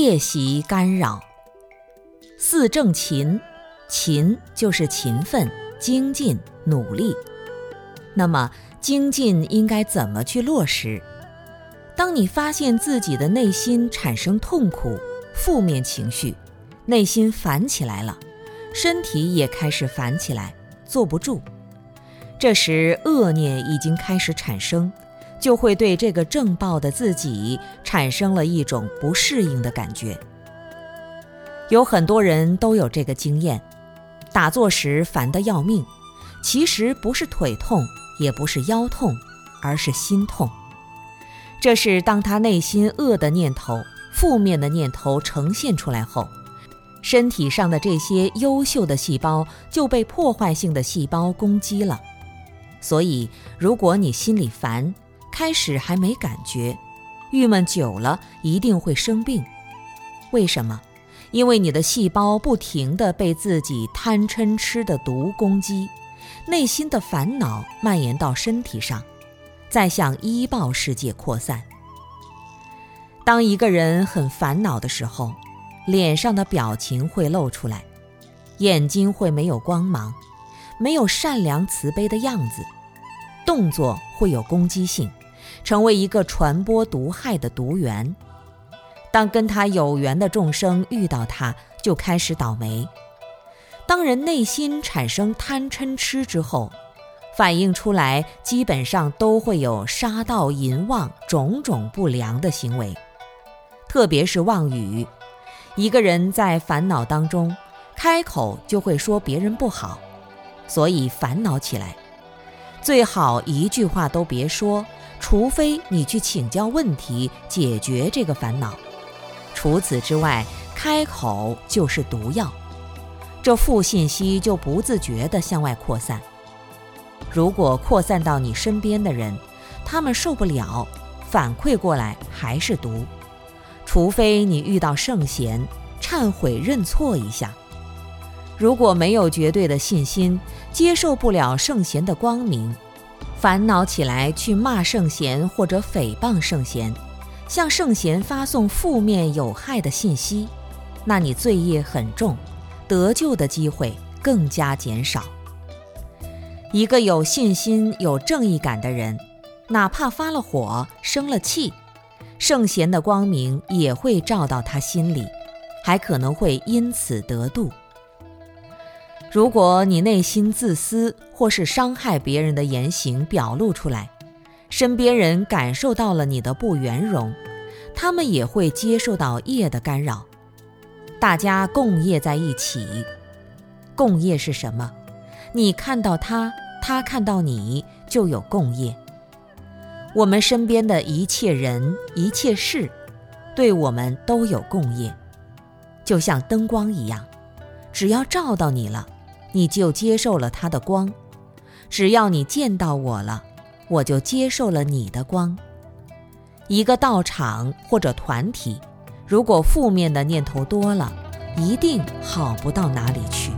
夜袭干扰。四正勤，勤就是勤奋、精进、努力。那么精进应该怎么去落实？当你发现自己的内心产生痛苦、负面情绪，内心烦起来了，身体也开始烦起来，坐不住。这时恶念已经开始产生，就会对这个正报的自己产生了一种不适应的感觉。有很多人都有这个经验，打坐时烦得要命，其实不是腿痛，也不是腰痛，而是心痛。这是当他内心恶的念头、负面的念头呈现出来后，身体上的这些优秀的细胞就被破坏性的细胞攻击了。所以，如果你心里烦，开始还没感觉，郁闷久了一定会生病。为什么？因为你的细胞不停地被自己贪嗔痴的毒攻击，内心的烦恼蔓延到身体上。再向医报世界扩散。当一个人很烦恼的时候，脸上的表情会露出来，眼睛会没有光芒，没有善良慈悲的样子，动作会有攻击性，成为一个传播毒害的毒源。当跟他有缘的众生遇到他，就开始倒霉。当人内心产生贪嗔痴之后，反映出来，基本上都会有杀盗淫妄种种不良的行为，特别是妄语。一个人在烦恼当中，开口就会说别人不好，所以烦恼起来，最好一句话都别说，除非你去请教问题，解决这个烦恼。除此之外，开口就是毒药，这负信息就不自觉地向外扩散。如果扩散到你身边的人，他们受不了，反馈过来还是毒。除非你遇到圣贤，忏悔认错一下。如果没有绝对的信心，接受不了圣贤的光明，烦恼起来去骂圣贤或者诽谤圣贤，向圣贤发送负面有害的信息，那你罪业很重，得救的机会更加减少。一个有信心、有正义感的人，哪怕发了火、生了气，圣贤的光明也会照到他心里，还可能会因此得度。如果你内心自私或是伤害别人的言行表露出来，身边人感受到了你的不圆融，他们也会接受到业的干扰，大家共业在一起。共业是什么？你看到他，他看到你，就有共业。我们身边的一切人、一切事，对我们都有共业，就像灯光一样，只要照到你了，你就接受了他的光；只要你见到我了，我就接受了你的光。一个道场或者团体，如果负面的念头多了，一定好不到哪里去。